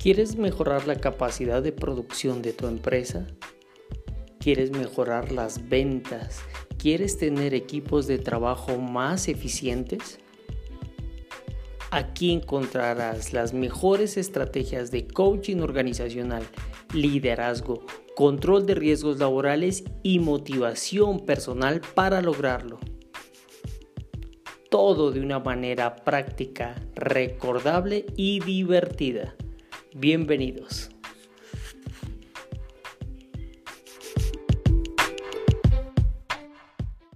¿Quieres mejorar la capacidad de producción de tu empresa? ¿Quieres mejorar las ventas? ¿Quieres tener equipos de trabajo más eficientes? Aquí encontrarás las mejores estrategias de coaching organizacional, liderazgo, control de riesgos laborales y motivación personal para lograrlo. Todo de una manera práctica, recordable y divertida. Bienvenidos.